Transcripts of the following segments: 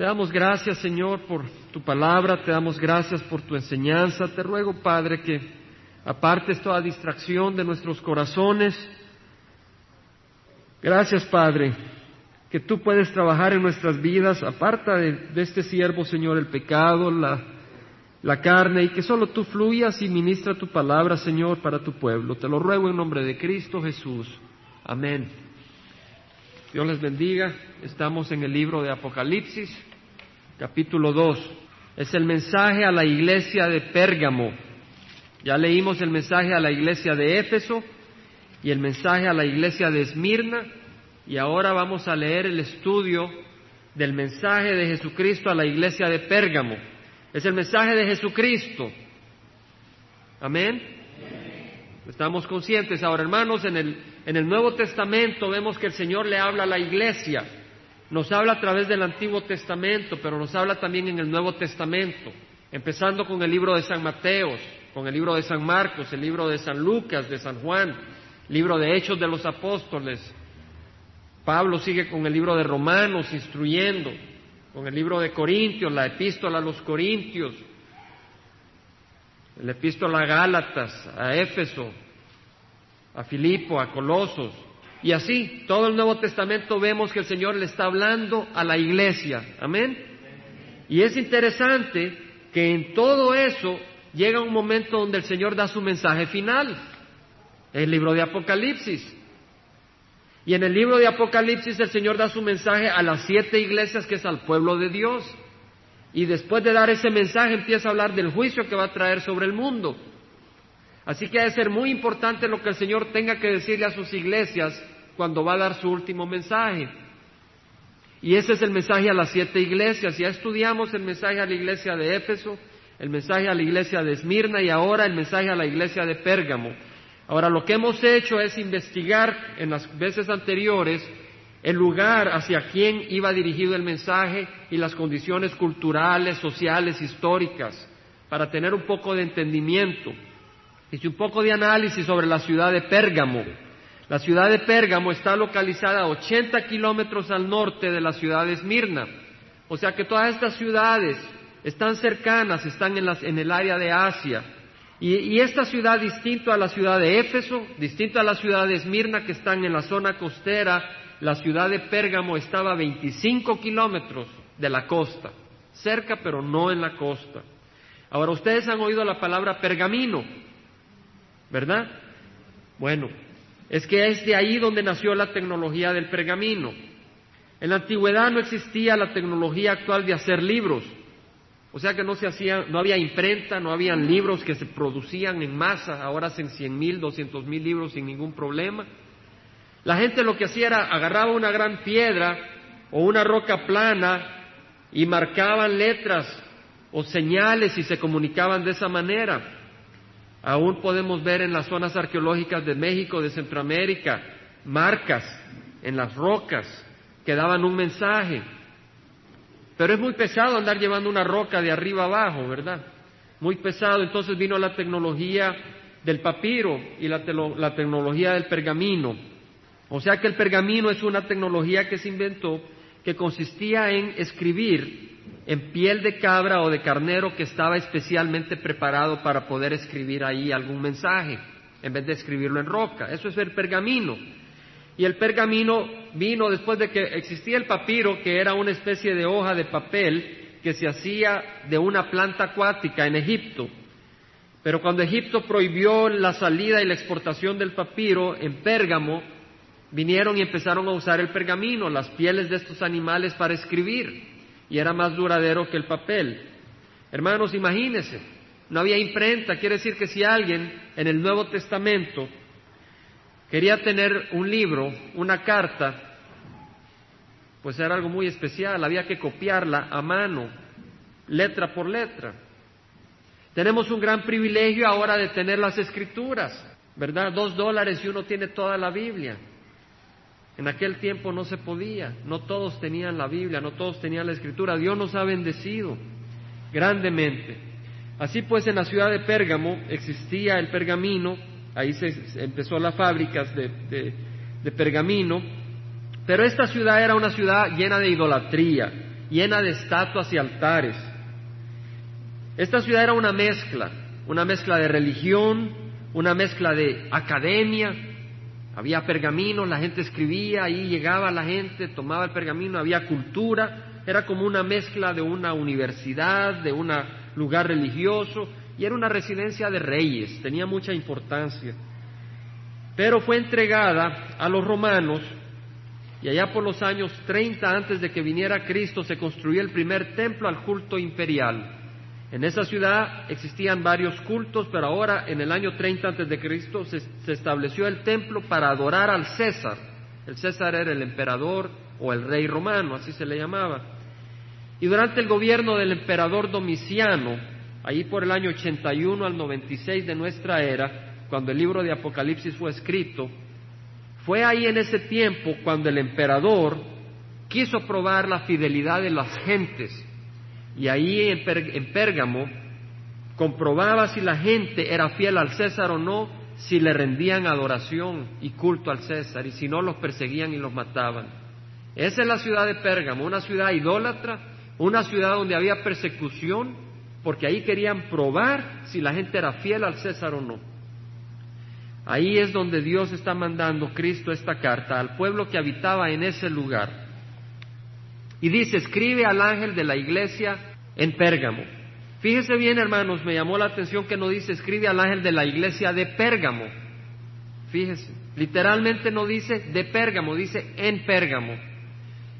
Te damos gracias, Señor, por tu palabra, te damos gracias por tu enseñanza. Te ruego, Padre, que apartes toda distracción de nuestros corazones. Gracias, Padre, que tú puedes trabajar en nuestras vidas. Aparta de, este siervo, Señor, el pecado, la, la carne, y que solo tú fluyas y ministra tu palabra, Señor, para tu pueblo. Te lo ruego en nombre de Cristo Jesús. Amén. Dios les bendiga. Estamos en el libro de Apocalipsis, capítulo 2. Es el mensaje a la iglesia de Pérgamo. Ya leímos el mensaje a la iglesia de Éfeso y el mensaje a la iglesia de Esmirna y ahora vamos a leer el estudio del mensaje de Jesucristo a la iglesia de Pérgamo. Es el mensaje de Jesucristo. Amén. Estamos conscientes. Ahora, hermanos, en el, en el Nuevo Testamento vemos que el Señor le habla a la iglesia. Nos habla a través del Antiguo Testamento, pero nos habla también en el Nuevo Testamento, empezando con el libro de San Mateos, con el libro de San Marcos, el libro de San Lucas, de San Juan, libro de Hechos de los Apóstoles. Pablo sigue con el libro de Romanos, instruyendo, con el libro de Corintios, la epístola a los Corintios, la epístola a Gálatas, a Éfeso, a Filipo, a Colosos. Y así, todo el Nuevo Testamento vemos que el Señor le está hablando a la iglesia. Amén. Y es interesante que en todo eso llega un momento donde el Señor da su mensaje final, el libro de Apocalipsis. Y en el libro de Apocalipsis el Señor da su mensaje a las siete iglesias que es al pueblo de Dios. Y después de dar ese mensaje empieza a hablar del juicio que va a traer sobre el mundo. Así que ha de ser muy importante lo que el Señor tenga que decirle a sus iglesias cuando va a dar su último mensaje. Y ese es el mensaje a las siete iglesias. Ya estudiamos el mensaje a la iglesia de Éfeso, el mensaje a la iglesia de Esmirna y ahora el mensaje a la iglesia de Pérgamo. Ahora lo que hemos hecho es investigar en las veces anteriores el lugar hacia quién iba dirigido el mensaje y las condiciones culturales, sociales, históricas, para tener un poco de entendimiento. Hice un poco de análisis sobre la ciudad de Pérgamo. La ciudad de Pérgamo está localizada a 80 kilómetros al norte de la ciudad de Esmirna. O sea que todas estas ciudades están cercanas, están en, el área de Asia. Y, y, esta ciudad, distinto a la ciudad de Éfeso, distinto a la ciudad de Esmirna, que están en la zona costera, la ciudad de Pérgamo estaba a 25 kilómetros de la costa, cerca pero no en la costa. Ahora, ustedes han oído la palabra pergamino. ¿verdad? Bueno, es que es de ahí donde nació la tecnología del pergamino. En la antigüedad no existía la tecnología actual de hacer libros, o sea que no se hacía, no había imprenta, no habían libros que se producían en masa, ahora hacen cien mil, doscientos mil libros sin ningún problema. La gente lo que hacía era agarraba una gran piedra o una roca plana y marcaban letras o señales y se comunicaban de esa manera. Aún podemos ver en las zonas arqueológicas de México, de Centroamérica, marcas en las rocas que daban un mensaje. Pero es muy pesado andar llevando una roca de arriba abajo, ¿verdad? Muy pesado. Entonces vino la tecnología del papiro y la, la tecnología del pergamino. O sea que el pergamino es una tecnología que se inventó que consistía en escribir en piel de cabra o de carnero que estaba especialmente preparado para poder escribir ahí algún mensaje, en vez de escribirlo en roca. Eso es el pergamino. Y el pergamino vino después de que existía el papiro, que era una especie de hoja de papel que se hacía de una planta acuática en Egipto. Pero cuando Egipto prohibió la salida y la exportación del papiro, en Pérgamo vinieron y empezaron a usar el pergamino, las pieles de estos animales para escribir y era más duradero que el papel. Hermanos, imagínense, no había imprenta, quiere decir que si alguien en el Nuevo Testamento quería tener un libro, una carta, pues era algo muy especial, había que copiarla a mano, letra por letra. Tenemos un gran privilegio ahora de tener las escrituras, ¿verdad? Dos dólares y uno tiene toda la Biblia. En aquel tiempo no se podía, no todos tenían la Biblia, no todos tenían la Escritura. Dios nos ha bendecido grandemente. Así pues, en la ciudad de Pérgamo existía el pergamino, ahí se empezó las fábricas de, pergamino, pero esta ciudad era una ciudad llena de idolatría, llena de estatuas y altares. Esta ciudad era una mezcla, una mezcla de religión, una mezcla de academia. Había pergaminos, la gente escribía, ahí llegaba la gente, tomaba el pergamino, había cultura, era como una mezcla de una universidad, de un lugar religioso, y era una residencia de reyes, tenía mucha importancia. Pero fue entregada a los romanos y allá por los años 30 antes de que viniera Cristo se construyó el primer templo al culto imperial. En esa ciudad existían varios cultos, pero ahora en el año 30 antes de Cristo se, se estableció el templo para adorar al César. El César era el emperador o el rey romano, así se le llamaba. Y durante el gobierno del emperador Domiciano, ahí por el año 81 al 96 de nuestra era, cuando el libro de Apocalipsis fue escrito, fue ahí en ese tiempo cuando el emperador quiso probar la fidelidad de las gentes y ahí en, Pérgamo comprobaba si la gente era fiel al César o no, si le rendían adoración y culto al César y si no los perseguían y los mataban. Esa es la ciudad de Pérgamo, una ciudad idólatra, una ciudad donde había persecución, porque ahí querían probar si la gente era fiel al César o no. Ahí es donde Dios está mandando Cristo esta carta al pueblo que habitaba en ese lugar. Y dice, escribe al ángel de la iglesia en Pérgamo. Fíjese bien, hermanos, me llamó la atención que no dice, escribe al ángel de la iglesia de Pérgamo. Fíjese, literalmente no dice de Pérgamo, dice en Pérgamo.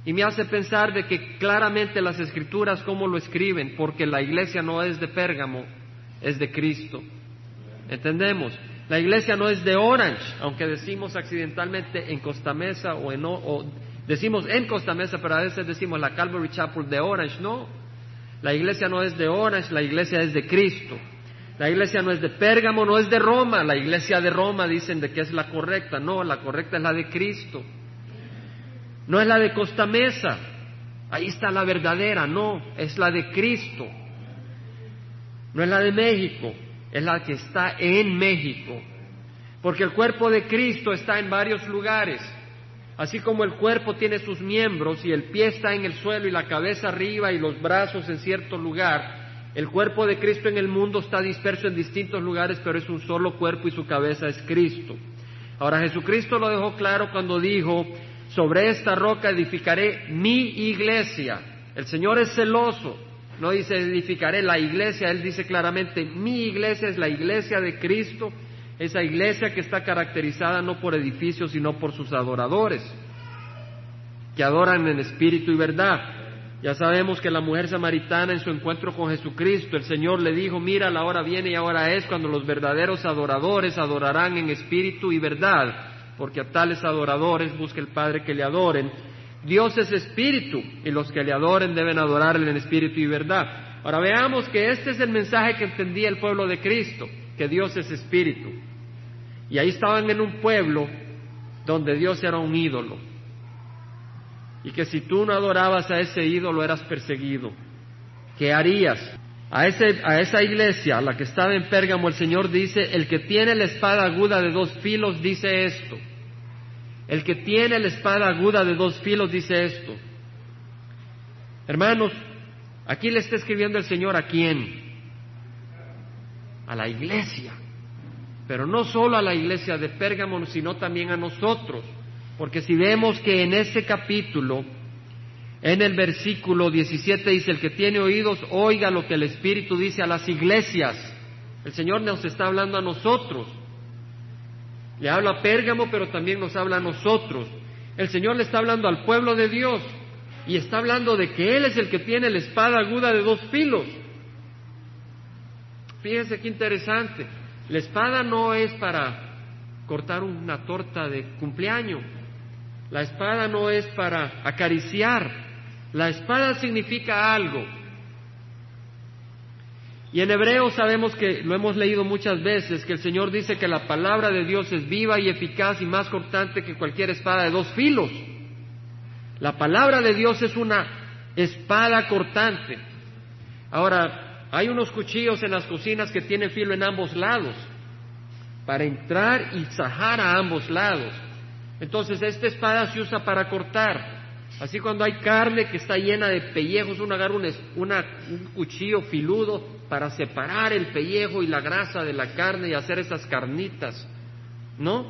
Y me hace pensar de que claramente las escrituras, ¿cómo lo escriben? Porque la iglesia no es de Pérgamo, es de Cristo. ¿Entendemos? La iglesia no es de Orange, aunque decimos accidentalmente en Costa Mesa o, en, o decimos en Costa Mesa, pero a veces decimos la Calvary Chapel de Orange. No, la iglesia no es de Orange, la iglesia es de Cristo. La iglesia no es de Pérgamo, no es de Roma. La iglesia de Roma dicen de que es la correcta. No, la correcta es la de Cristo. No es la de Costa Mesa. Ahí está la verdadera. No, es la de Cristo. No es la de México es la que está en México, porque el cuerpo de Cristo está en varios lugares. Así como el cuerpo tiene sus miembros y el pie está en el suelo y la cabeza arriba y los brazos en cierto lugar, el cuerpo de Cristo en el mundo está disperso en distintos lugares, pero es un solo cuerpo y su cabeza es Cristo. Ahora Jesucristo lo dejó claro cuando dijo, sobre esta roca edificaré mi iglesia. El Señor es celoso, no dice edificaré la iglesia, él dice claramente, mi iglesia es la iglesia de Cristo, esa iglesia que está caracterizada no por edificios, sino por sus adoradores, que adoran en espíritu y verdad. Ya sabemos que la mujer samaritana en su encuentro con Jesucristo, el Señor le dijo, mira, la hora viene y ahora es cuando los verdaderos adoradores adorarán en espíritu y verdad, porque a tales adoradores busca el Padre que le adoren Dios es espíritu y los que le adoren deben adorarle en espíritu y verdad. Ahora veamos que este es el mensaje que entendía el pueblo de Cristo, que Dios es espíritu. Y ahí estaban en un pueblo donde Dios era un ídolo. Y que si tú no adorabas a ese ídolo eras perseguido. ¿Qué harías? A, ese, a esa iglesia, a la que estaba en Pérgamo, el Señor dice, el que tiene la espada aguda de dos filos dice esto. El que tiene la espada aguda de dos filos dice esto. Hermanos, aquí le está escribiendo el Señor a quién? A la iglesia. Pero no solo a la iglesia de Pérgamo, sino también a nosotros. Porque si vemos que en ese capítulo, en el versículo 17 dice, el que tiene oídos, oiga lo que el Espíritu dice a las iglesias. El Señor nos está hablando a nosotros. Le habla a Pérgamo, pero también nos habla a nosotros. El Señor le está hablando al pueblo de Dios y está hablando de que Él es el que tiene la espada aguda de dos filos. Fíjense qué interesante. La espada no es para cortar una torta de cumpleaños. La espada no es para acariciar. La espada significa algo. Y en hebreo sabemos que lo hemos leído muchas veces, que el Señor dice que la palabra de Dios es viva y eficaz y más cortante que cualquier espada de dos filos. La palabra de Dios es una espada cortante. Ahora, hay unos cuchillos en las cocinas que tienen filo en ambos lados, para entrar y zajar a ambos lados. Entonces, esta espada se usa para cortar. Así cuando hay carne que está llena de pellejos, uno agarra un, un, cuchillo filudo para separar el pellejo y la grasa de la carne y hacer esas carnitas, ¿no?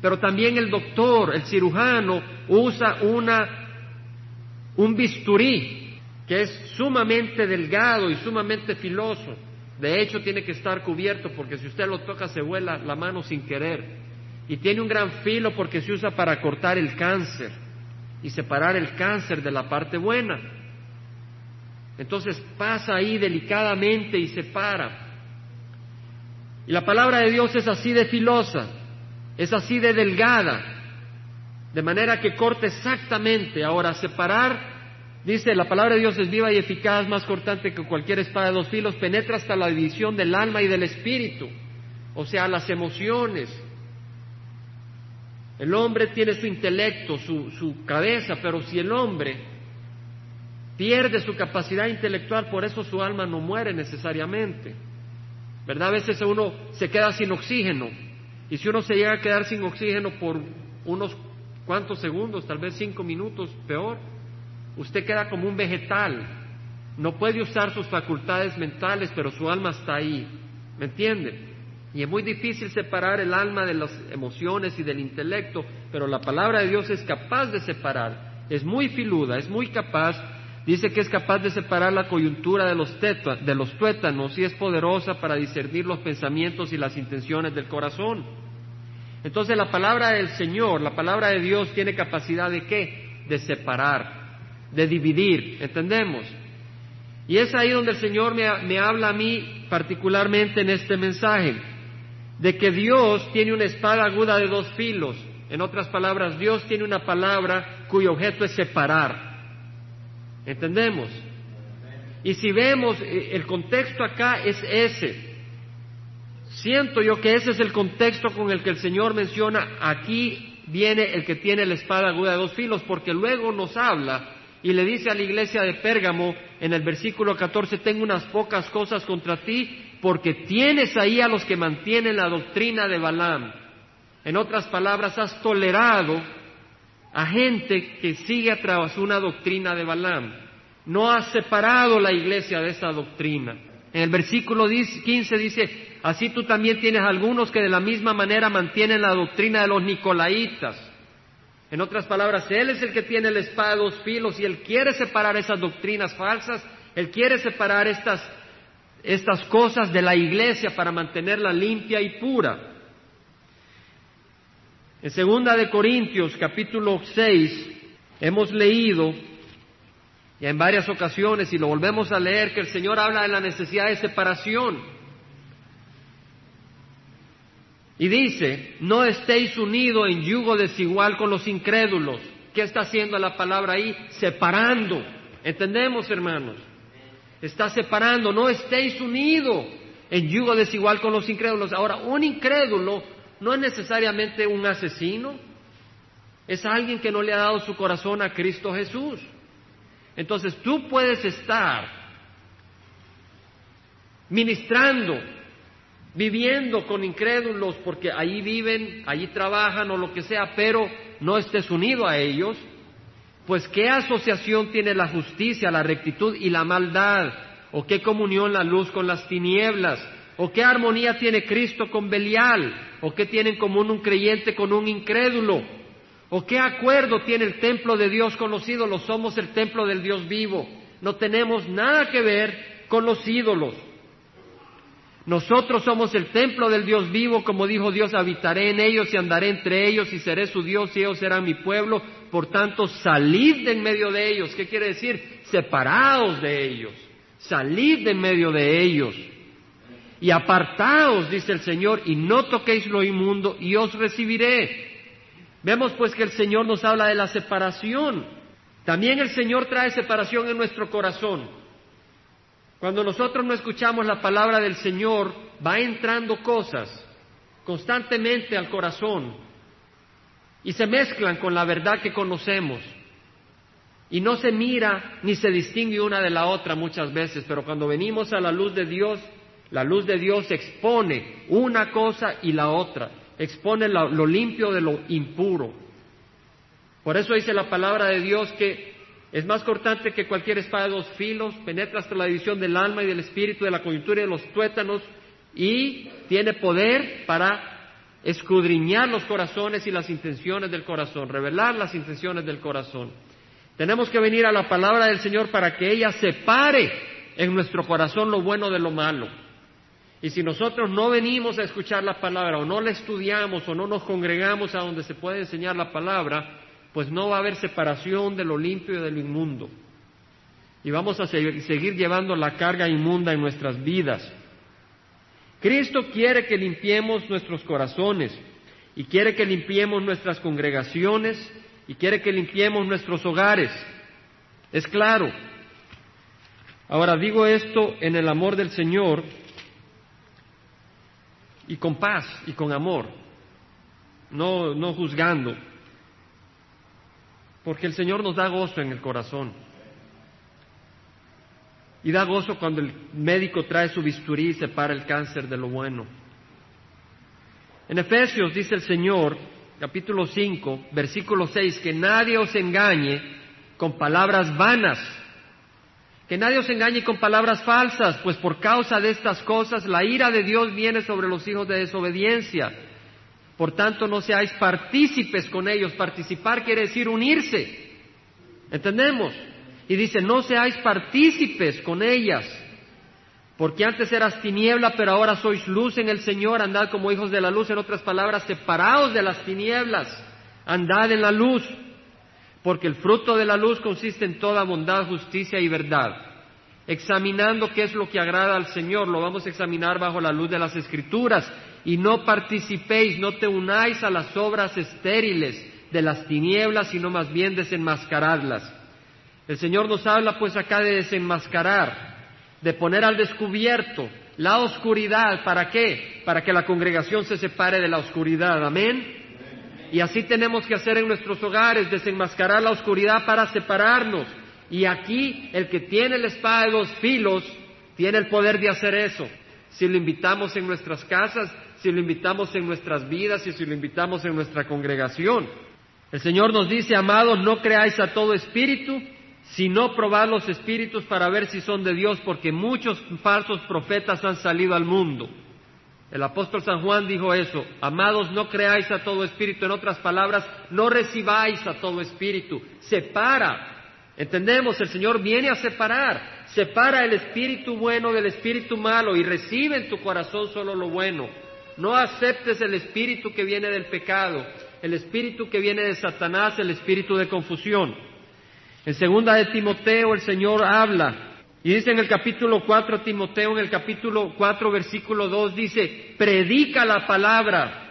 Pero también el doctor, el cirujano, usa una, un bisturí que es sumamente delgado y sumamente filoso. De hecho, tiene que estar cubierto porque si usted lo toca se vuela la mano sin querer. Y tiene un gran filo porque se usa para cortar el cáncer y separar el cáncer de la parte buena. Entonces pasa ahí delicadamente y separa. Y la palabra de Dios es así de filosa, es así de delgada, de manera que corta exactamente. Ahora, separar, dice, la palabra de Dios es viva y eficaz, más cortante que cualquier espada de dos filos, penetra hasta la división del alma y del espíritu, o sea, las emociones, el hombre tiene su intelecto, su, cabeza, pero si el hombre pierde su capacidad intelectual, por eso su alma no muere necesariamente. ¿Verdad? A veces uno se queda sin oxígeno. Y si uno se llega a quedar sin oxígeno por unos cuantos segundos, tal vez cinco minutos, peor, usted queda como un vegetal. No puede usar sus facultades mentales, pero su alma está ahí. ¿Me entiende? Y es muy difícil separar el alma de las emociones y del intelecto, pero la palabra de Dios es capaz de separar, es muy filuda, es muy capaz, dice que es capaz de separar la coyuntura de los, de los tuétanos y es poderosa para discernir los pensamientos y las intenciones del corazón. Entonces la palabra del Señor, la palabra de Dios tiene capacidad de qué? De separar, de dividir, ¿entendemos? Y es ahí donde el Señor me habla a mí particularmente en este mensaje de que Dios tiene una espada aguda de dos filos. En otras palabras, Dios tiene una palabra cuyo objeto es separar. ¿Entendemos? Y si vemos, eh, el contexto acá es ese. Siento yo que ese es el contexto con el que el Señor menciona, aquí viene el que tiene la espada aguda de dos filos, porque luego nos habla y le dice a la iglesia de Pérgamo en el versículo 14, tengo unas pocas cosas contra ti, porque tienes ahí a los que mantienen la doctrina de Balaam. En otras palabras, has tolerado a gente que sigue a través de una doctrina de Balaam. No has separado la iglesia de esa doctrina. En el versículo 15 dice, así tú también tienes algunos que de la misma manera mantienen la doctrina de los nicolaitas. En otras palabras, Él es el que tiene la espada dos filos y Él quiere separar esas doctrinas falsas, Él quiere separar estas estas cosas de la iglesia para mantenerla limpia y pura. En segunda de Corintios capítulo 6 hemos leído ya en varias ocasiones y lo volvemos a leer que el Señor habla de la necesidad de separación. Y dice, no estéis unidos en yugo desigual con los incrédulos. ¿Qué está haciendo la palabra ahí? Separando. ¿Entendemos, hermanos? está separando, no estéis unidos en yugo desigual con los incrédulos. Ahora, un incrédulo no es necesariamente un asesino, es alguien que no le ha dado su corazón a Cristo Jesús. Entonces tú puedes estar ministrando, viviendo con incrédulos porque allí viven, allí trabajan o lo que sea, pero no estés unido a ellos pues ¿qué asociación tiene la justicia, la rectitud y la maldad? ¿O qué comunión la luz con las tinieblas? ¿O qué armonía tiene Cristo con Belial? ¿O qué tiene en común un creyente con un incrédulo? ¿O qué acuerdo tiene el templo de Dios con los ídolos? Somos el templo del Dios vivo. No tenemos nada que ver con los ídolos. Nosotros somos el templo del Dios vivo, como dijo Dios, habitaré en ellos y andaré entre ellos y seré su Dios y ellos serán mi pueblo. Por tanto, salid de en medio de ellos. ¿Qué quiere decir? Separaos de ellos. Salid de en medio de ellos. Y apartaos, dice el Señor, y no toquéis lo inmundo, y os recibiré. Vemos pues que el Señor nos habla de la separación. También el Señor trae separación en nuestro corazón. Cuando nosotros no escuchamos la palabra del Señor, va entrando cosas constantemente al corazón y se mezclan con la verdad que conocemos. Y no se mira ni se distingue una de la otra muchas veces, pero cuando venimos a la luz de Dios, la luz de Dios expone una cosa y la otra, expone lo, limpio de lo impuro. Por eso dice la palabra de Dios que es más cortante que cualquier espada de dos filos, penetra hasta la división del alma y del espíritu, de la coyuntura y de los tuétanos, y tiene poder para escudriñar los corazones y las intenciones del corazón, revelar las intenciones del corazón. Tenemos que venir a la palabra del Señor para que ella separe en nuestro corazón lo bueno de lo malo. Y si nosotros no venimos a escuchar la palabra o no la estudiamos o no nos congregamos a donde se puede enseñar la palabra, pues no va a haber separación de lo limpio y de lo inmundo. Y vamos a seguir llevando la carga inmunda en nuestras vidas. Cristo quiere que limpiemos nuestros corazones y quiere que limpiemos nuestras congregaciones y quiere que limpiemos nuestros hogares. Es claro. Ahora digo esto en el amor del Señor y con paz y con amor, no, no juzgando, porque el Señor nos da gozo en el corazón. Y da gozo cuando el médico trae su bisturí y separa el cáncer de lo bueno. En Efesios dice el Señor, capítulo 5, versículo 6, que nadie os engañe con palabras vanas, que nadie os engañe con palabras falsas, pues por causa de estas cosas la ira de Dios viene sobre los hijos de desobediencia. Por tanto, no seáis partícipes con ellos. Participar quiere decir unirse. ¿Entendemos? Y dice, no seáis partícipes con ellas, porque antes eras tiniebla, pero ahora sois luz en el Señor, andad como hijos de la luz, en otras palabras, separados de las tinieblas, andad en la luz, porque el fruto de la luz consiste en toda bondad, justicia y verdad. Examinando qué es lo que agrada al Señor, lo vamos a examinar bajo la luz de las Escrituras, y no participéis, no te unáis a las obras estériles de las tinieblas, sino más bien desenmascaradlas. El Señor nos habla pues acá de desenmascarar, de poner al descubierto la oscuridad. ¿Para qué? Para que la congregación se separe de la oscuridad. Amén. Y así tenemos que hacer en nuestros hogares, desenmascarar la oscuridad para separarnos. Y aquí el que tiene la espada de dos filos tiene el poder de hacer eso. Si lo invitamos en nuestras casas, si lo invitamos en nuestras vidas y si lo invitamos en nuestra congregación. El Señor nos dice, amados, no creáis a todo espíritu, sino probad los espíritus para ver si son de Dios, porque muchos falsos profetas han salido al mundo. El apóstol San Juan dijo eso, amados, no creáis a todo espíritu, en otras palabras, no recibáis a todo espíritu, separa. Entendemos, el Señor viene a separar, separa el espíritu bueno del espíritu malo y recibe en tu corazón solo lo bueno. No aceptes el espíritu que viene del pecado, el espíritu que viene de Satanás, el espíritu de confusión. En segunda de Timoteo el Señor habla y dice en el capítulo 4 Timoteo, en el capítulo 4 versículo 2 dice, predica la palabra.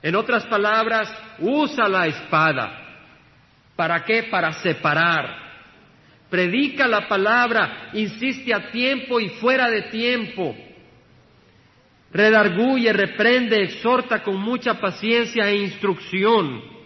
En otras palabras, usa la espada. ¿Para qué? Para separar. Predica la palabra, insiste a tiempo y fuera de tiempo. Redarguye, reprende, exhorta con mucha paciencia e instrucción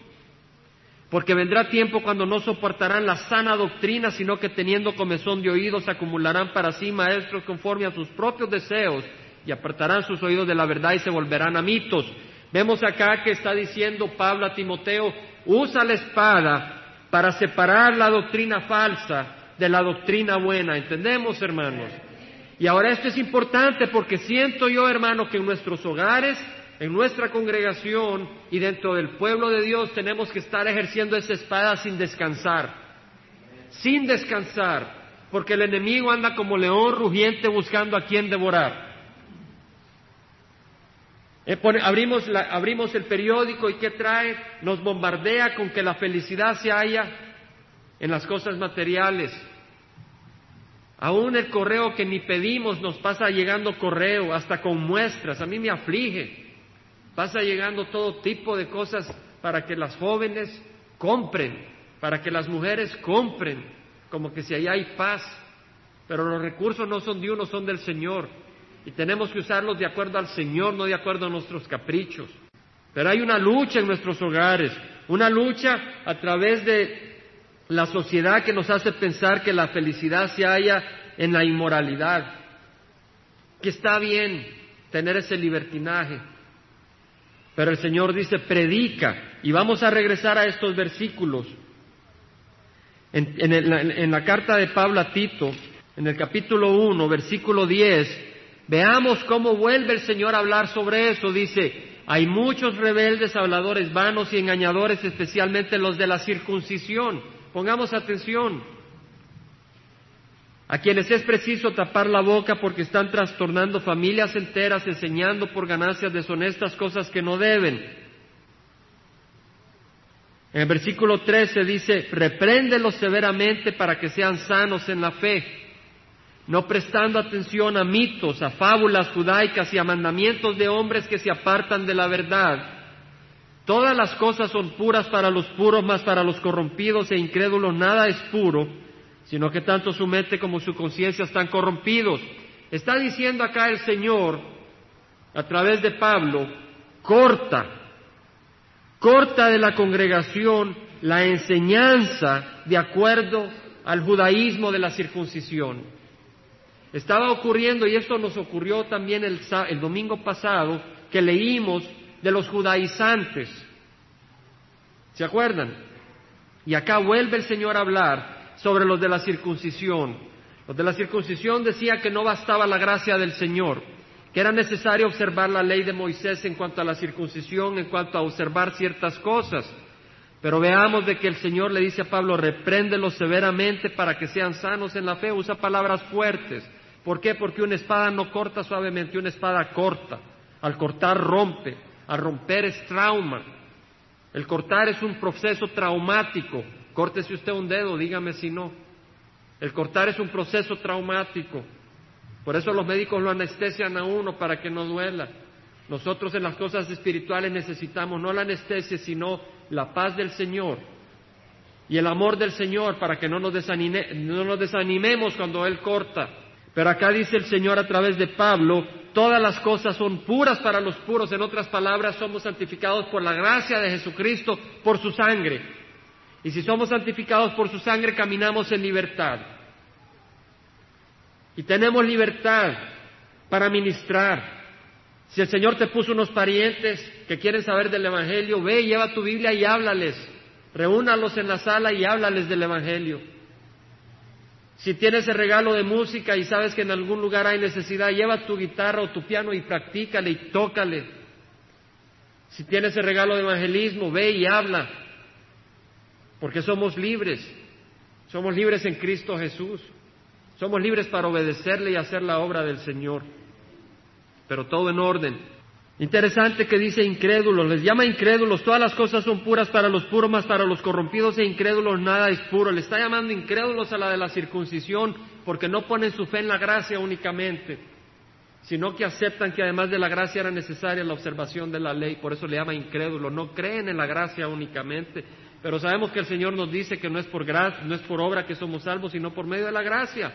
porque vendrá tiempo cuando no soportarán la sana doctrina, sino que teniendo comezón de oídos acumularán para sí maestros conforme a sus propios deseos y apartarán sus oídos de la verdad y se volverán a mitos. Vemos acá que está diciendo Pablo a Timoteo, usa la espada para separar la doctrina falsa de la doctrina buena. ¿Entendemos, hermanos? Y ahora esto es importante porque siento yo, hermano, que en nuestros hogares en nuestra congregación y dentro del pueblo de Dios tenemos que estar ejerciendo esa espada sin descansar, sin descansar, porque el enemigo anda como león rugiente buscando a quien devorar. Eh, abrimos, abrimos el periódico y ¿qué trae? Nos bombardea con que la felicidad se halla en las cosas materiales. Aún el correo que ni pedimos nos pasa llegando correo, hasta con muestras. A mí me aflige. Pasa llegando todo tipo de cosas para que las jóvenes compren, para que las mujeres compren, como que si allá hay paz. Pero los recursos no son de uno, son del Señor. Y tenemos que usarlos de acuerdo al Señor, no de acuerdo a nuestros caprichos. Pero hay una lucha en nuestros hogares, una lucha a través de la sociedad que nos hace pensar que la felicidad se halla en la inmoralidad, que está bien tener ese libertinaje, pero el Señor dice, predica Y vamos a regresar a estos versículos. En, la carta de Pablo a Tito, en el capítulo 1, versículo 10, veamos cómo vuelve el Señor a hablar sobre eso. Dice, hay muchos rebeldes, habladores vanos y engañadores, especialmente los de la circuncisión. Pongamos atención. A quienes es preciso tapar la boca porque están trastornando familias enteras, enseñando por ganancias deshonestas cosas que no deben en el versículo 13 dice, repréndelos severamente para que sean sanos en la fe, no prestando atención a mitos, a fábulas judaicas y a mandamientos de hombres que se apartan de la verdad. Todas las cosas son puras para los puros, mas para los corrompidos e incrédulos nada es puro, sino que tanto su mente como su conciencia están corrompidos. Está diciendo acá el Señor, a través de Pablo, corta, corta de la congregación la enseñanza de acuerdo al judaísmo de la circuncisión. Estaba ocurriendo, y esto nos ocurrió también el, domingo pasado, que leímos de los judaizantes. ¿Se acuerdan? Y acá vuelve el Señor a hablar sobre los de la circuncisión. Los de la circuncisión decía que no bastaba la gracia del Señor, que era necesario observar la ley de Moisés en cuanto a la circuncisión, en cuanto a observar ciertas cosas. Pero veamos de que el Señor le dice a Pablo, repréndelos severamente para que sean sanos en la fe. Usa palabras fuertes. ¿Por qué? Porque una espada no corta suavemente, una espada corta. Al cortar rompe, al romper es trauma. El cortar es un proceso traumático. Córtese usted un dedo, dígame si no. El cortar es un proceso traumático. Por eso los médicos lo anestesian a uno para que no duela. Nosotros en las cosas espirituales necesitamos no la anestesia, sino la paz del Señor y el amor del Señor para que no nos, no nos desanimemos cuando Él corta. Pero acá dice el Señor a través de Pablo, todas las cosas son puras para los puros. En otras palabras, somos santificados por la gracia de Jesucristo, por su sangre. Y si somos santificados por su sangre, caminamos en libertad. Y tenemos libertad para ministrar. Si el Señor te puso unos parientes que quieren saber del Evangelio, ve, lleva tu Biblia y háblales. Reúnalos en la sala y háblales del Evangelio. Si tienes el regalo de música y sabes que en algún lugar hay necesidad, lleva tu guitarra o tu piano y practícale y tócale. Si tienes el regalo de evangelismo, ve y habla. Porque somos libres. Somos libres en Cristo Jesús. Somos libres para obedecerle y hacer la obra del Señor, pero todo en orden. Interesante que dice incrédulos, les llama incrédulos, todas las cosas son puras para los puros, más para los corrompidos e incrédulos nada es puro. Le está llamando incrédulos a la de la circuncisión porque no ponen su fe en la gracia únicamente, sino que aceptan que además de la gracia era necesaria la observación de la ley, por eso le llama incrédulo, no creen en la gracia únicamente, pero sabemos que el Señor nos dice que no es por gracia, no es por obra que somos salvos, sino por medio de la gracia.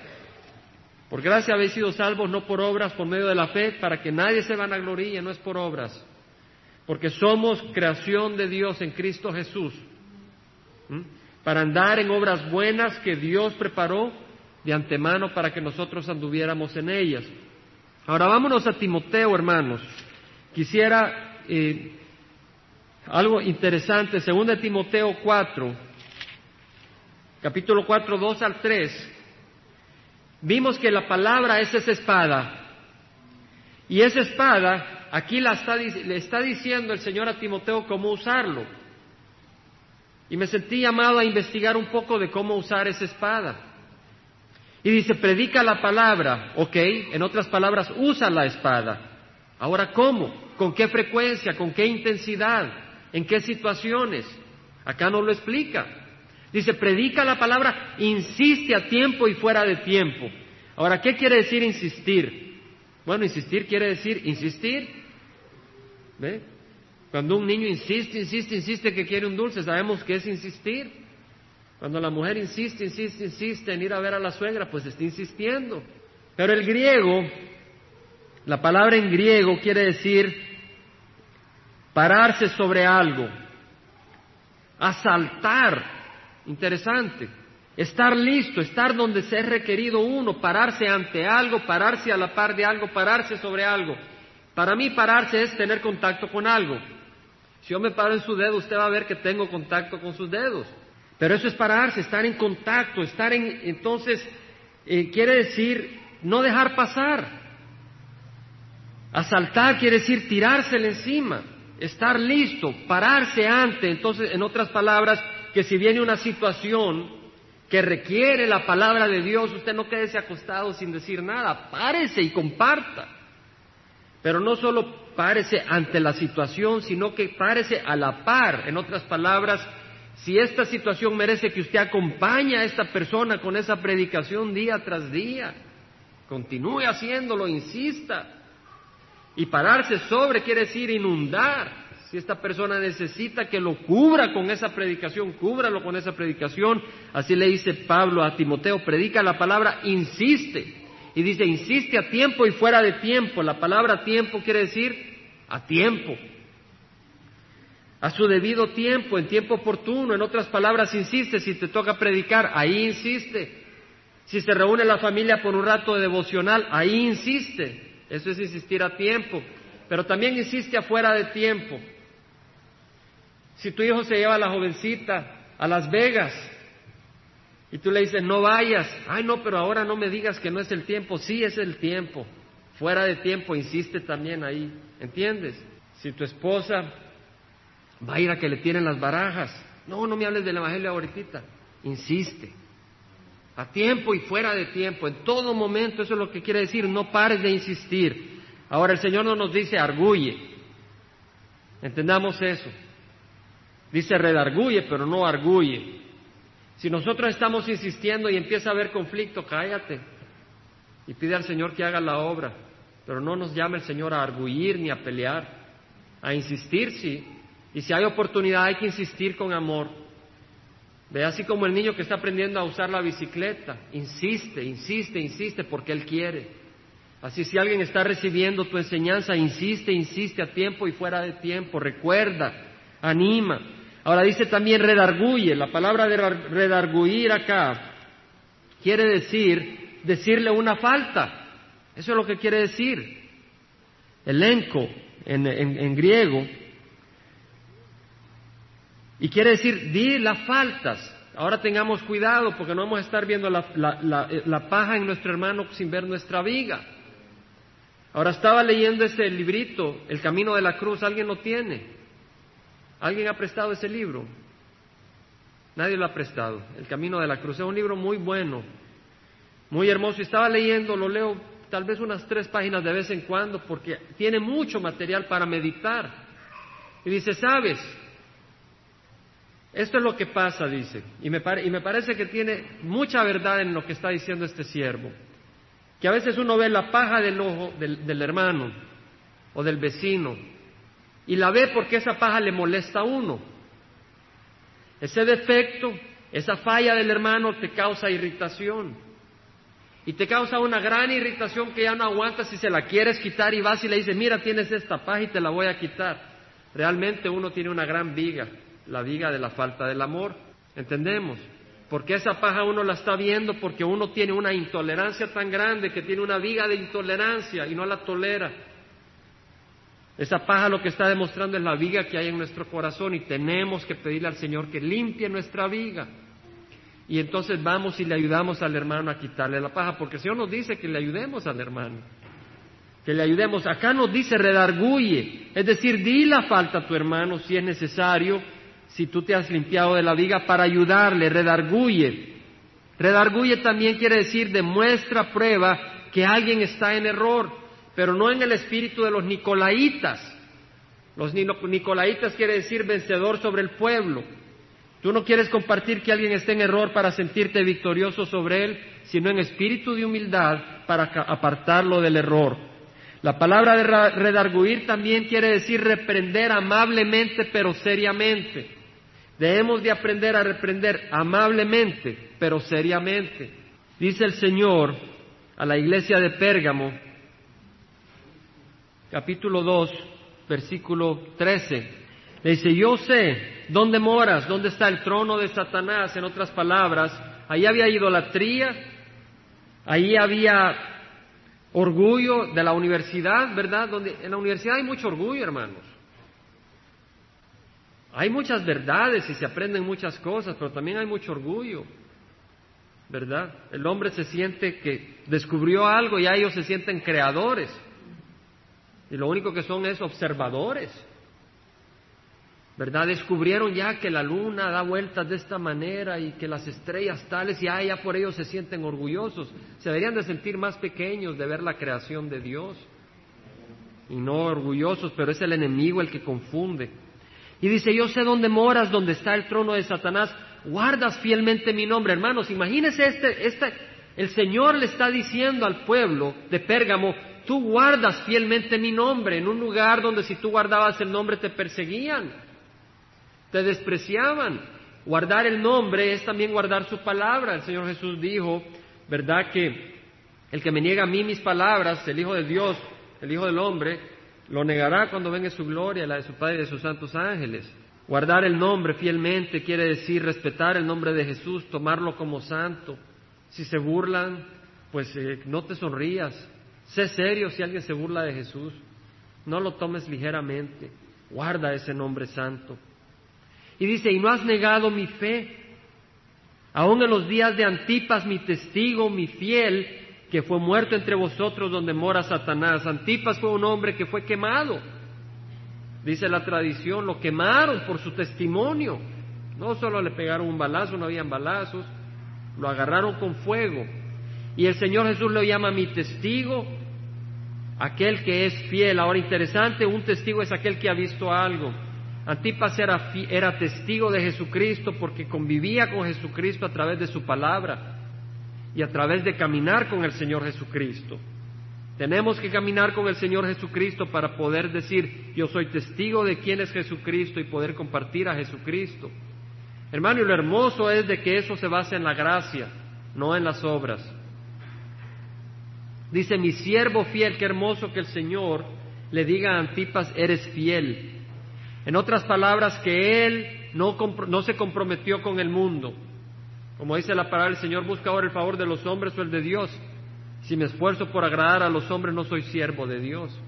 Por gracia habéis sido salvos no por obras, por medio de la fe, para que nadie se vanagloríe, no es por obras. Porque somos creación de Dios en Cristo Jesús. Para andar en obras buenas que Dios preparó de antemano para que nosotros anduviéramos en ellas. Ahora vámonos a Timoteo, hermanos. Quisiera eh, algo interesante, según de Timoteo 4, capítulo 4, 2 al 3, vimos que la palabra es esa espada. Y esa espada, aquí la está, le está diciendo el Señor a Timoteo cómo usarlo. Y me sentí llamado a investigar un poco de cómo usar esa espada. Y dice, predica la palabra, ok, en otras palabras, usa la espada. Ahora, ¿cómo? ¿Con qué frecuencia? ¿Con qué intensidad? ¿En qué situaciones? Acá no lo explica. Dice, predica la palabra, insiste a tiempo y fuera de tiempo. Ahora, ¿qué quiere decir insistir? Bueno, insistir quiere decir insistir. ¿Ve? Cuando un niño insiste, insiste, insiste que quiere un dulce, sabemos que es insistir. Cuando la mujer insiste, insiste, insiste en ir a ver a la suegra, pues está insistiendo. Pero el griego, la palabra en griego quiere decir pararse sobre algo, asaltar, interesante, estar listo, estar donde se es requerido uno, pararse ante algo, pararse a la par de algo, pararse sobre algo. Para mí pararse es tener contacto con algo. Si yo me paro en su dedo, usted va a ver que tengo contacto con sus dedos. Pero eso es pararse, estar en contacto, estar en... Entonces, eh, quiere decir no dejar pasar. Asaltar quiere decir tirársele encima, estar listo, pararse ante. Entonces, en otras palabras, que si viene una situación que requiere la palabra de Dios, usted no quédese acostado sin decir nada, párese y comparta. Pero no solo párese ante la situación, sino que párese a la par. En otras palabras, si esta situación merece que usted acompañe a esta persona con esa predicación día tras día, continúe haciéndolo, insista. Y pararse sobre quiere decir inundar. Si esta persona necesita que lo cubra con esa predicación, cúbralo con esa predicación. Así le dice Pablo a Timoteo, predica la palabra, insiste. Y dice, insiste a tiempo y fuera de tiempo. La palabra tiempo quiere decir a tiempo. A su debido tiempo, en tiempo oportuno. En otras palabras, insiste. Si te toca predicar, ahí insiste. Si se reúne la familia por un rato de devocional, ahí insiste. Eso es insistir a tiempo. Pero también insiste afuera de tiempo. Si tu hijo se lleva a la jovencita a Las Vegas y tú le dices, no vayas, ay no, pero ahora no me digas que no es el tiempo, sí es el tiempo, fuera de tiempo, insiste también ahí, ¿entiendes? Si tu esposa va a ir a que le tiren las barajas, no, no me hables del Evangelio ahorita, insiste, a tiempo y fuera de tiempo, en todo momento, eso es lo que quiere decir, no pares de insistir. Ahora el Señor no nos dice arguye, entendamos eso. Dice redarguye, pero no arguye. Si nosotros estamos insistiendo y empieza a haber conflicto, cállate y pide al Señor que haga la obra. Pero no nos llame el Señor a arguir ni a pelear, a insistir, sí. Y si hay oportunidad hay que insistir con amor. Ve así como el niño que está aprendiendo a usar la bicicleta, insiste, insiste, insiste porque él quiere. Así si alguien está recibiendo tu enseñanza, insiste, insiste a tiempo y fuera de tiempo, recuerda, anima. Ahora dice también redarguye, la palabra de redarguir acá quiere decir decirle una falta. Eso es lo que quiere decir. Elenco en, en, griego. Y quiere decir, di las faltas. Ahora tengamos cuidado porque no vamos a estar viendo la, paja en nuestro hermano sin ver nuestra viga. Ahora estaba leyendo ese librito, El Camino de la Cruz, ¿alguien lo tiene? ¿Alguien ha prestado ese libro? Nadie lo ha prestado. El Camino de la Cruz es un libro muy bueno, muy hermoso. Estaba leyendo, lo leo tal vez unas tres páginas de vez en cuando porque tiene mucho material para meditar. Y dice, ¿sabes? Esto es lo que pasa, dice, y me, y me parece que tiene mucha verdad en lo que está diciendo este siervo, que a veces uno ve la paja del ojo del hermano o del vecino y la ve porque esa paja le molesta a uno. Ese defecto, esa falla del hermano te causa irritación. Y te causa una gran irritación que ya no aguantas si se la quieres quitar y vas y le dices, mira, tienes esta paja y te la voy a quitar. Realmente uno tiene una gran viga, la viga de la falta del amor. ¿Entendemos? Porque esa paja uno la está viendo porque uno tiene una intolerancia tan grande que tiene una viga de intolerancia y no la tolera. Esa paja lo que está demostrando es la viga que hay en nuestro corazón y tenemos que pedirle al Señor que limpie nuestra viga. Y entonces vamos y le ayudamos al hermano a quitarle la paja, porque el Señor nos dice que le ayudemos al hermano, que le ayudemos. Acá nos dice redarguye, es decir, di la falta a tu hermano si es necesario, si tú te has limpiado de la viga para ayudarle, redarguye. Redarguye también quiere decir demuestra, prueba que alguien está en error pero no en el espíritu de los nicolaitas. Los nicolaitas quiere decir vencedor sobre el pueblo. Tú no quieres compartir que alguien esté en error para sentirte victorioso sobre él, sino en espíritu de humildad para apartarlo del error. La palabra de redarguir también quiere decir reprender amablemente pero seriamente. Debemos de aprender a reprender amablemente pero seriamente. Dice el Señor a la iglesia de Pérgamo, capítulo 2, versículo 13. Le dice, yo sé dónde moras, dónde está el trono de Satanás, en otras palabras, ahí había idolatría, ahí había orgullo de la universidad, ¿verdad? Donde en la universidad hay mucho orgullo, hermanos. Hay muchas verdades y se aprenden muchas cosas, pero también hay mucho orgullo, ¿verdad? El hombre se siente que descubrió algo y a ellos se sienten creadores. Y lo único que son es observadores. ¿verdad? Descubrieron ya que la luna da vueltas de esta manera y que las estrellas tales, y ah, ya por ello se sienten orgullosos. Se deberían de sentir más pequeños de ver la creación de Dios y no orgullosos, pero es el enemigo el que confunde. Y dice, yo sé dónde moras, donde está el trono de Satanás, guardas fielmente mi nombre. Hermanos, imagínense este, este, el Señor le está diciendo al pueblo de Pérgamo, tú guardas fielmente mi nombre en un lugar donde si tú guardabas el nombre te perseguían te despreciaban. Guardar el nombre es también guardar su palabra. El Señor Jesús dijo, ¿verdad? Que el que me niega a mí mis palabras, el Hijo de Dios, el Hijo del Hombre, lo negará cuando venga su gloria, la de su Padre y de sus santos ángeles. Guardar el nombre fielmente quiere decir respetar el nombre de Jesús, tomarlo como santo. Si se burlan, pues eh, no te sonrías. Sé serio si alguien se burla de Jesús. No lo tomes ligeramente. Guarda ese nombre santo. Y dice, y no has negado mi fe. Aún en los días de Antipas, mi testigo, mi fiel, que fue muerto entre vosotros donde mora Satanás. Antipas fue un hombre que fue quemado. Dice la tradición, lo quemaron por su testimonio. No solo le pegaron un balazo, no habían balazos, lo agarraron con fuego. Y el Señor Jesús lo llama mi testigo, aquel que es fiel. Ahora interesante, un testigo es aquel que ha visto algo. Antipas era, era testigo de Jesucristo porque convivía con Jesucristo a través de su palabra y a través de caminar con el Señor Jesucristo. Tenemos que caminar con el Señor Jesucristo para poder decir, yo soy testigo de quién es Jesucristo y poder compartir a Jesucristo. Hermano, y lo hermoso es de que eso se basa en la gracia, no en las obras. Dice, mi siervo fiel, qué hermoso que el Señor le diga a Antipas, eres fiel. En otras palabras, que Él no, se comprometió con el mundo. Como dice la palabra, el Señor busca ahora el favor de los hombres o el de Dios. Si me esfuerzo por agradar a los hombres, no soy siervo de Dios.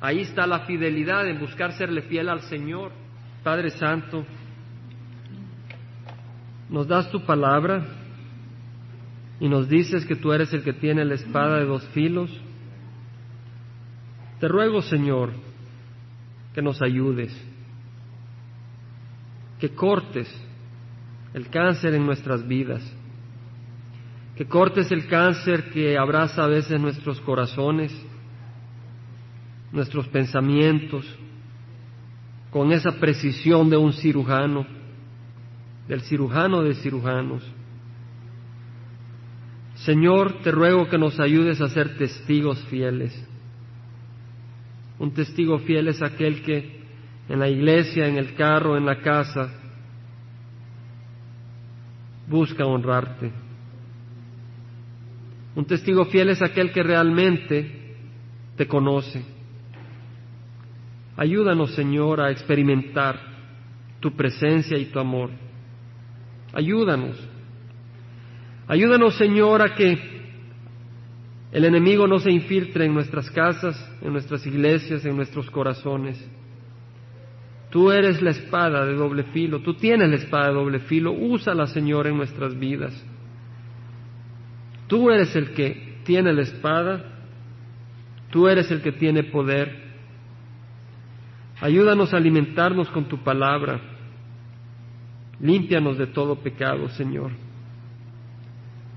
Ahí está la fidelidad en buscar serle fiel al Señor. Padre Santo, nos das tu palabra y nos dices que tú eres el que tiene la espada de dos filos. Te ruego, Señor, que nos ayudes, que cortes el cáncer en nuestras vidas, que cortes el cáncer que abraza a veces nuestros corazones, nuestros pensamientos, con esa precisión de un cirujano, del cirujano de cirujanos. Señor, te ruego que nos ayudes a ser testigos fieles un testigo fiel es aquel que en la iglesia, en el carro, en la casa, busca honrarte. Un testigo fiel es aquel que realmente te conoce. Ayúdanos, Señor, a experimentar tu presencia y tu amor. Ayúdanos. Ayúdanos, Señor, a que el enemigo no se infiltre en nuestras casas, en nuestras iglesias, en nuestros corazones. Tú eres la espada de doble filo, tú tienes la espada de doble filo, úsala, Señor, en nuestras vidas. Tú eres el que tiene la espada, tú eres el que tiene poder. Ayúdanos a alimentarnos con tu palabra. Límpianos de todo pecado, Señor.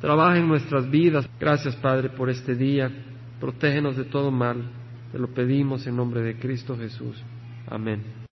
Trabaja en nuestras vidas. Gracias, Padre, por este día. Protégenos de todo mal. Te lo pedimos en nombre de Cristo Jesús. Amén.